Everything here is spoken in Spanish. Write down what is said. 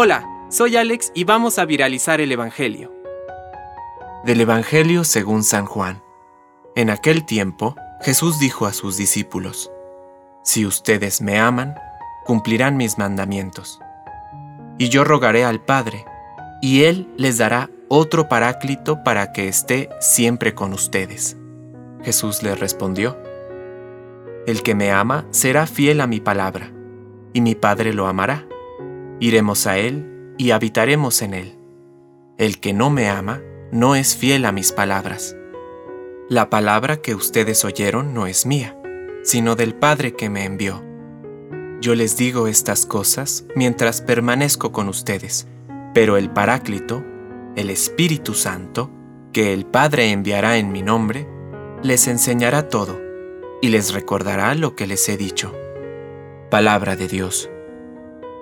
Hola, soy Alex y vamos a viralizar el Evangelio. Del Evangelio según San Juan. En aquel tiempo, Jesús dijo a sus discípulos, Si ustedes me aman, cumplirán mis mandamientos. Y yo rogaré al Padre, y Él les dará otro paráclito para que esté siempre con ustedes. Jesús les respondió, El que me ama será fiel a mi palabra, y mi Padre lo amará. Iremos a Él y habitaremos en Él. El que no me ama no es fiel a mis palabras. La palabra que ustedes oyeron no es mía, sino del Padre que me envió. Yo les digo estas cosas mientras permanezco con ustedes, pero el Paráclito, el Espíritu Santo, que el Padre enviará en mi nombre, les enseñará todo y les recordará lo que les he dicho. Palabra de Dios.